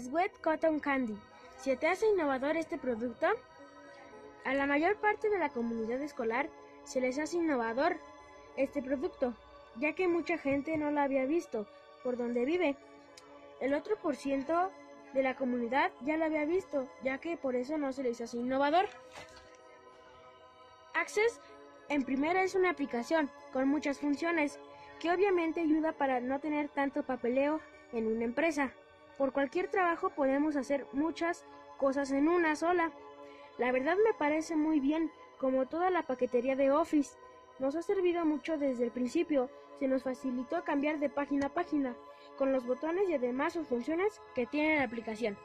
Sweat Cotton Candy. ¿Se te hace innovador este producto? A la mayor parte de la comunidad escolar se les hace innovador este producto, ya que mucha gente no lo había visto por donde vive. El otro por ciento de la comunidad ya lo había visto, ya que por eso no se les hace innovador. Access en primera es una aplicación con muchas funciones que obviamente ayuda para no tener tanto papeleo en una empresa. Por cualquier trabajo podemos hacer muchas cosas en una sola. La verdad me parece muy bien, como toda la paquetería de Office. Nos ha servido mucho desde el principio, se nos facilitó cambiar de página a página, con los botones y además sus funciones que tiene la aplicación.